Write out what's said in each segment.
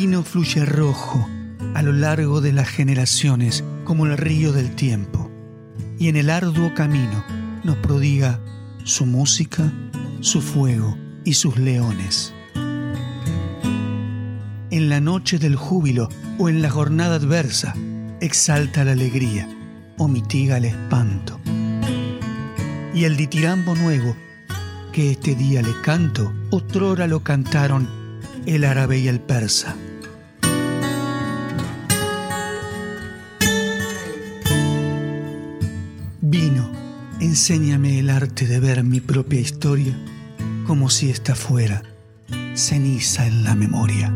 vino fluye rojo a lo largo de las generaciones como el río del tiempo, y en el arduo camino nos prodiga su música, su fuego y sus leones. En la noche del júbilo o en la jornada adversa, exalta la alegría o mitiga el espanto. Y el ditirambo nuevo que este día le canto, otrora lo cantaron el árabe y el persa. Enséñame el arte de ver mi propia historia como si esta fuera ceniza en la memoria.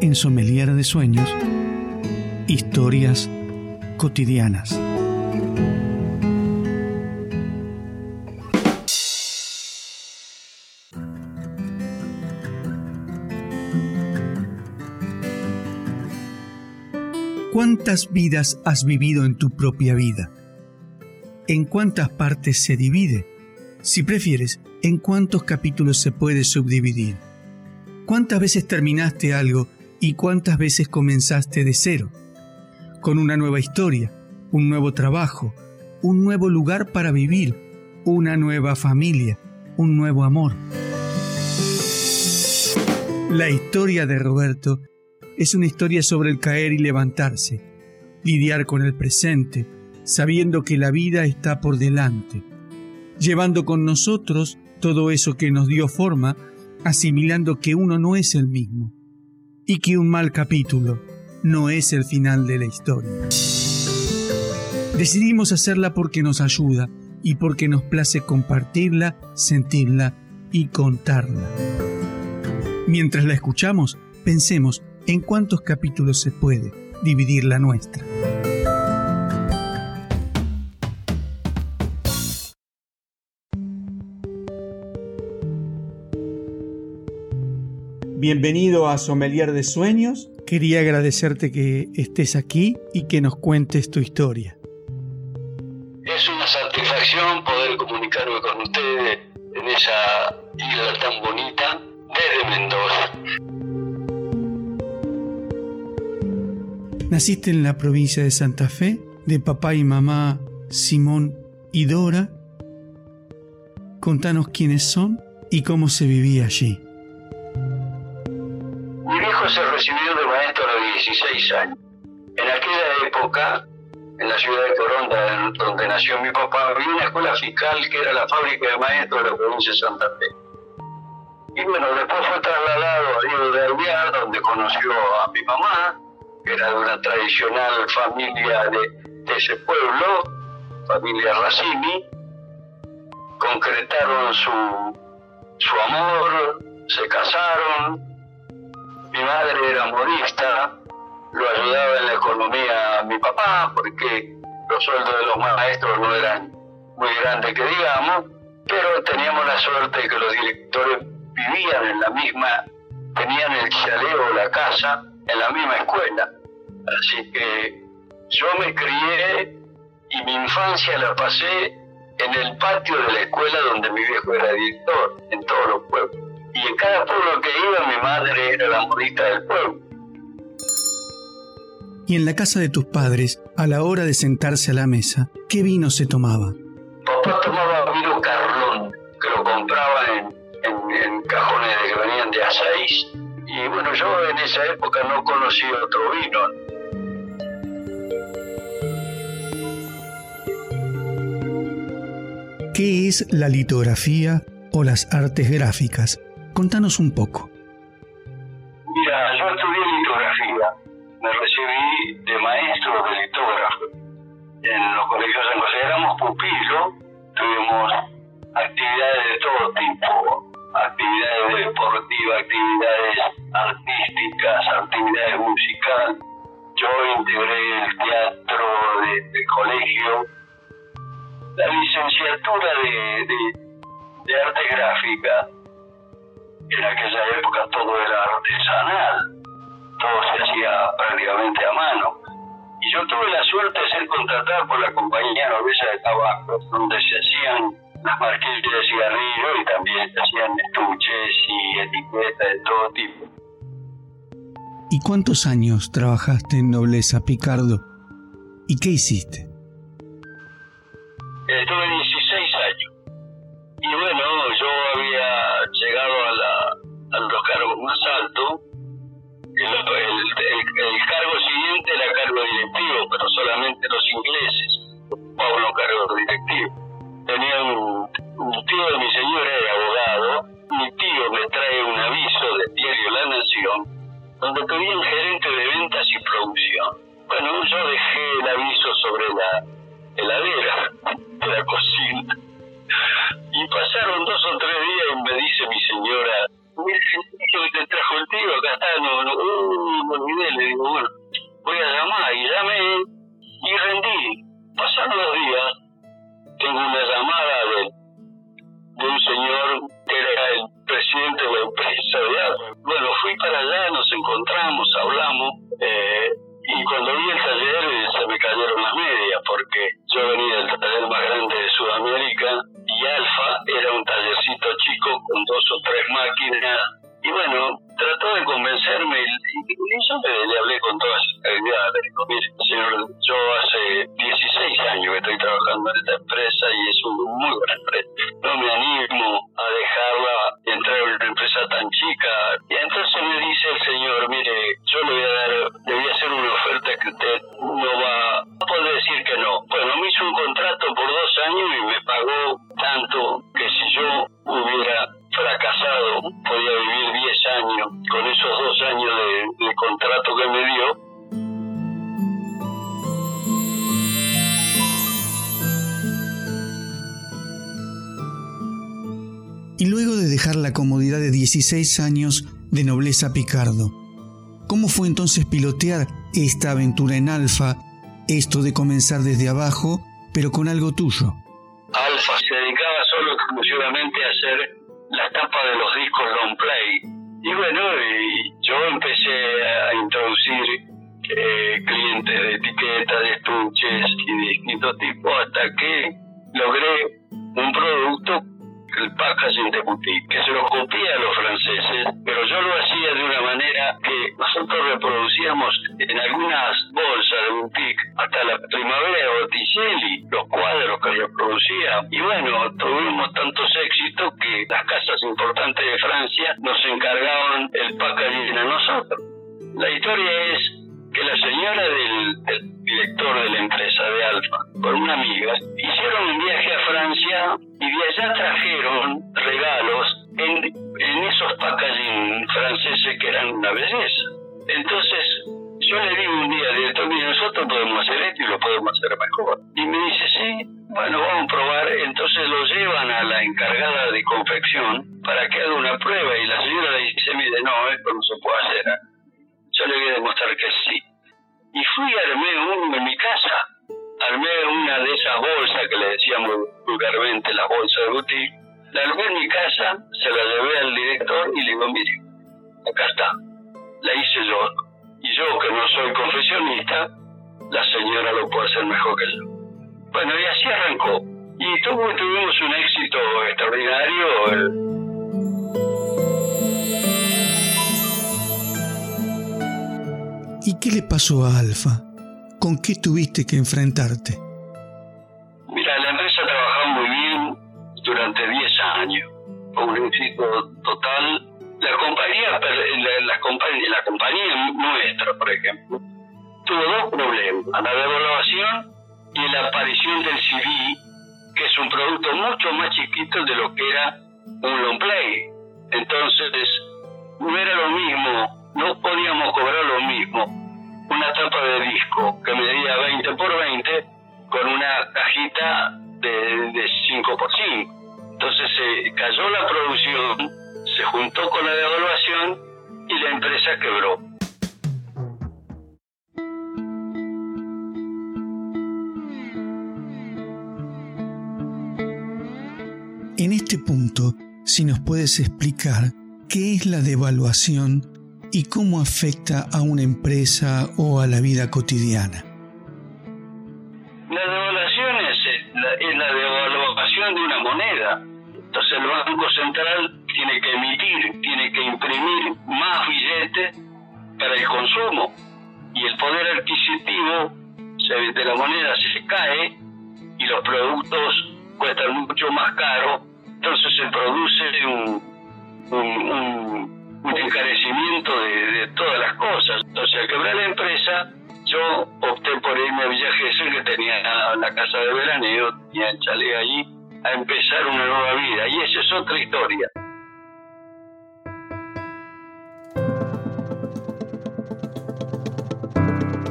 En Sommelier de Sueños, historias cotidianas. ¿Cuántas vidas has vivido en tu propia vida? ¿En cuántas partes se divide? Si prefieres, ¿en cuántos capítulos se puede subdividir? ¿Cuántas veces terminaste algo y cuántas veces comenzaste de cero? Con una nueva historia, un nuevo trabajo, un nuevo lugar para vivir, una nueva familia, un nuevo amor. La historia de Roberto es una historia sobre el caer y levantarse, lidiar con el presente, sabiendo que la vida está por delante, llevando con nosotros todo eso que nos dio forma, asimilando que uno no es el mismo y que un mal capítulo no es el final de la historia. Decidimos hacerla porque nos ayuda y porque nos place compartirla, sentirla y contarla. Mientras la escuchamos, pensemos en cuántos capítulos se puede dividir la nuestra. Bienvenido a Sommelier de Sueños. Quería agradecerte que estés aquí y que nos cuentes tu historia. Es una satisfacción poder comunicarme con ustedes en esa isla tan bonita desde Mendoza. Naciste en la provincia de Santa Fe, de papá y mamá Simón y Dora. Contanos quiénes son y cómo se vivía allí. Mi viejo se recibió de maestro a los 16 años. En aquella época, en la ciudad de Coronda, donde nació mi papá, había una escuela fiscal que era la fábrica de maestros de la provincia de Santa Fe. Y bueno, después fue trasladado a Río de Alvear, donde conoció a mi mamá, era de una tradicional familia de, ese pueblo, familia Racini, concretaron su, su amor, se casaron, mi madre era modista, lo ayudaba en la economía a mi papá, porque los sueldos de los maestros no eran muy grandes que digamos, pero teníamos la suerte de que los directores vivían en la misma, tenían el chaleo, la casa, en la misma escuela. Así que yo me crié y mi infancia la pasé en el patio de la escuela donde mi viejo era director, en todos los pueblos. Y en cada pueblo que iba mi madre era la modista del pueblo. Y en la casa de tus padres, a la hora de sentarse a la mesa, ¿qué vino se tomaba? Papá tomaba vino Carlón, que lo compraba en, en, cajones de que venían de Asaís. Y bueno, yo en esa época no conocí otro vino. ¿Qué es la litografía o las artes gráficas? Contanos un poco. Mira, yo estudié litografía. Me recibí de maestro de litógrafo. En los colegios en José éramos pupilos, tuvimos actividades de todo tipo, actividades deportivas, actividades artísticas, actividades musicales. Yo integré el teatro del colegio la licenciatura de, arte gráfica, en aquella época todo era artesanal, todo se hacía prácticamente a mano. Y yo tuve la suerte de ser contratado por la compañía noruega de tabaco, donde se hacían las marquillas de cigarrillo y también se hacían estuches y etiquetas de todo tipo. ¿Y cuántos años trabajaste en Nobleza, Picardo? ¿Y qué hiciste? Me trae un aviso del diario La Nación, donde pedían gerente de ventas y producción. Bueno, yo dejé el aviso sobre la para os anos 50. 16 años de nobleza Picardo, ¿cómo fue entonces pilotear esta aventura en Alfa, esto de comenzar desde abajo, pero con algo tuyo? Alfa se dedicaba solo exclusivamente a hacer la tapa de los discos long play. Y bueno, yo empecé a introducir eh, clientes de etiqueta, de estuches y de distintos tipos hasta que logré un producto el packaging de boutique, que se lo copia a los franceses, pero yo lo hacía de una manera que nosotros reproducíamos en algunas bolsas de boutique hasta la primavera de Botticelli, los cuadros que reproducía. Y bueno, tuvimos tantos éxitos que las casas importantes de Francia nos encargaban el packaging a nosotros. La historia es que la señora del, director de la empresa de Alfa, con una amiga, hicieron podemos hacer esto y lo podemos hacer mejor. Lo puede hacer mejor que yo. Bueno, y así arrancó. Y tuvimos un éxito extraordinario. ¿Y qué le pasó a Alfa? ¿Con qué tuviste que enfrentarte? Mira, la empresa trabajó muy bien durante 10 años. un éxito total. La compañía, la, compañía, la compañía nuestra, por ejemplo, tuvo dos problemas. La devaluación y la aparición del CD, que es un producto mucho más chiquito de lo que era un long play. Entonces, no era lo mismo no podíamos cobrar lo mismo una tapa de disco que medía 20 por 20 con una cajita de, de 5 por 5. Entonces se cayó la producción, se juntó con la devaluación y la empresa quebró. En este punto, si nos puedes explicar qué es la devaluación y cómo afecta a una empresa o a la vida cotidiana. La devaluación es eh, la, devaluación de una moneda. Entonces el Banco Central tiene que emitir, tiene que imprimir más billetes para el consumo y el poder adquisitivo de la moneda se cae y los productos cuestan mucho más caro se produce un, un, encarecimiento de, todas las cosas. Entonces al quebrar la empresa, yo opté por irme a Villa Gesell, que tenía la casa de veraneo, tenía el chalet allí, a empezar una nueva vida. Y esa es otra historia.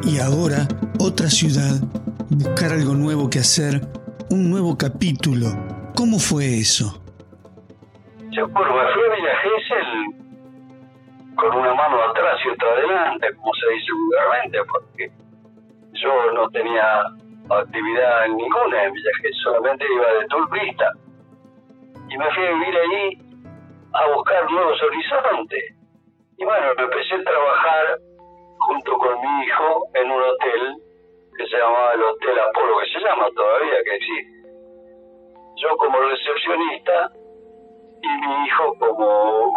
Y ahora, otra ciudad, buscar algo nuevo que hacer, un nuevo capítulo. ¿Cómo fue eso? Yo por a Villa Gesell con una mano atrás y otra adelante, como se dice vulgarmente, porque yo no tenía actividad ninguna en Villa Gesell, solamente iba de turista. Y me fui a vivir allí a buscar nuevos horizontes. Y bueno, empecé a trabajar junto con mi hijo en un hotel que se llamaba el Hotel Apolo, que se llama todavía, que existe. Yo como recepcionista y mi hijo como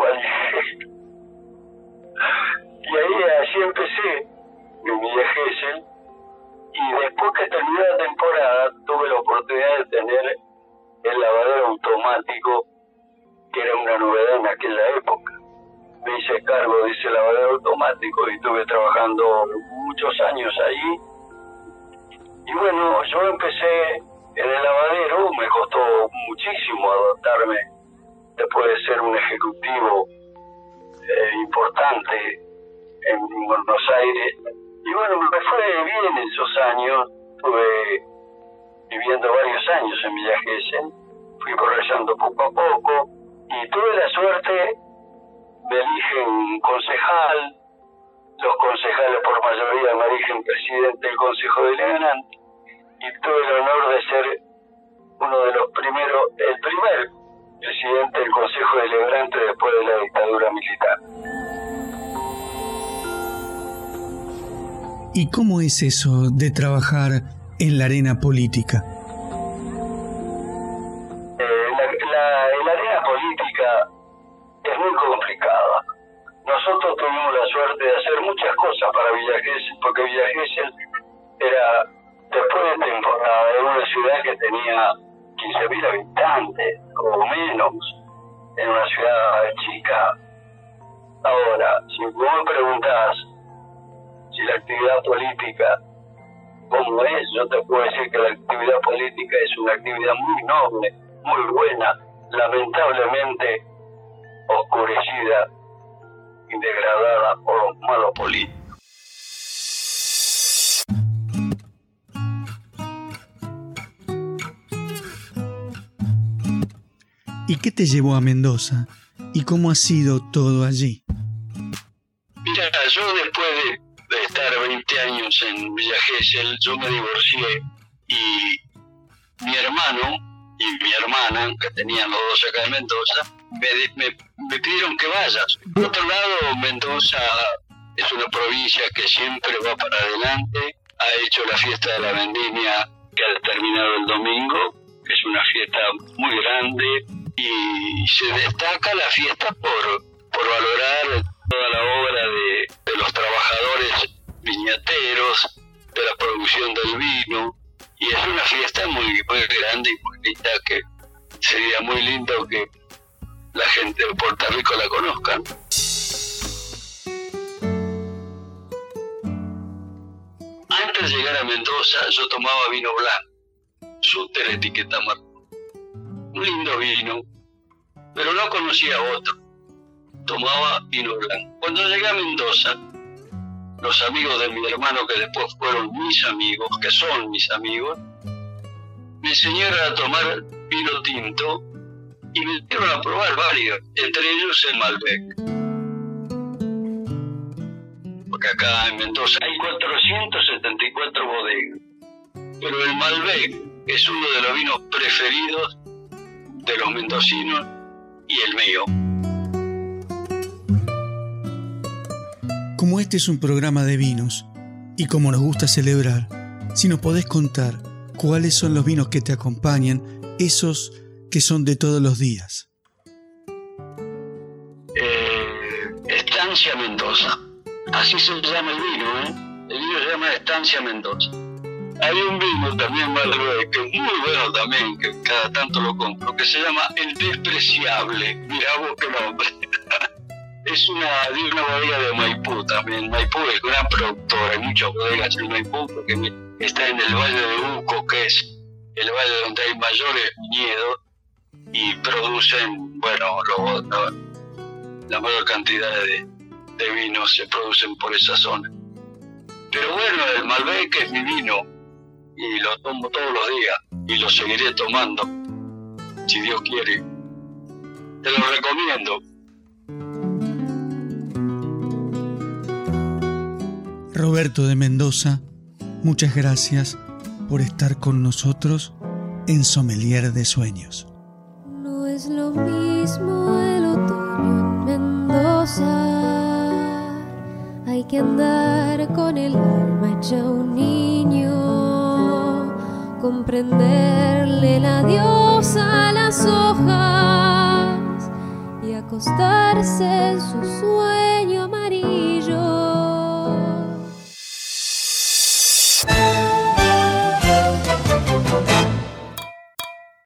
y ahí así empecé mi Gesell y después que terminó la temporada tuve la oportunidad de tener el lavadero automático que era una novedad en aquella época. Me hice cargo de ese lavadero automático y estuve trabajando muchos años ahí. Y bueno, yo empecé en el lavadero, me costó muchísimo adaptarme después de ser un ejecutivo eh, importante en Buenos Aires. Y bueno, me fue bien esos años, estuve viviendo varios años en Villa Gesell, fui progresando poco a poco y tuve la suerte me eligen concejal, los concejales por mayoría me eligen presidente del Consejo Deliberante y tuve el honor de ser uno de los primeros, el primer presidente del Consejo Deliberante después de la dictadura militar. ¿Y cómo es eso de trabajar en la arena política? Si vos preguntás si la actividad política, ¿cómo es? Yo te puedo decir que la actividad política es una actividad muy noble, muy buena. Lamentablemente, oscurecida y degradada por los malos políticos. ¿Y qué te llevó a Mendoza? ¿Y cómo ha sido todo allí? Mira, yo después de, estar 20 años en Villa Gesell, yo me divorcié y mi hermano y mi hermana, que tenían los dos acá en Mendoza, me, me pidieron que vayas. Por otro lado, Mendoza es una provincia que siempre va para adelante, ha hecho la fiesta de la vendimia que ha terminado el domingo, que es una fiesta muy grande y se destaca la fiesta por, por valorar toda la obra de, de los trabajadores viñateros, de la producción del vino, y es una fiesta muy, grande y muy linda que sería muy lindo que la gente de Puerto Rico la conozca. Antes de llegar a Mendoza yo tomaba vino blanco, su etiqueta marcó. Un lindo vino, pero no conocía otro. Tomaba vino blanco. Cuando llegué a Mendoza, los amigos de mi hermano, que después fueron mis amigos, que son mis amigos, me enseñaron a tomar vino tinto y me dieron a probar varios, entre ellos el Malbec. Porque acá en Mendoza hay 474 bodegas, pero el Malbec es uno de los vinos preferidos de los mendocinos y el mío. Como este es un programa de vinos y como nos gusta celebrar, si nos podés contar cuáles son los vinos que te acompañan, esos que son de todos los días? Eh, Estancia Mendoza. Así se llama el vino, ¿eh? El vino se llama Estancia Mendoza. Hay un vino también que es muy bueno también, que cada tanto lo compro, que se llama El Despreciable. Mira vos qué nombre. es una de una bodega de Maipú también. Maipú es gran productora, hay muchas bodegas en Maipú porque está en el Valle de Uco, que es el valle donde hay mayores viñedos y producen, bueno, la, mayor cantidad de, de vinos se producen por esa zona. Pero bueno, el Malbec es mi vino y lo tomo todos los días y lo seguiré tomando, si Dios quiere. Te lo recomiendo. Roberto de Mendoza, muchas gracias por estar con nosotros en Sommelier de Sueños. No es lo mismo el otoño en Mendoza. Hay que andar con el alma hecha un niño, comprenderle la diosa a las hojas y acostarse en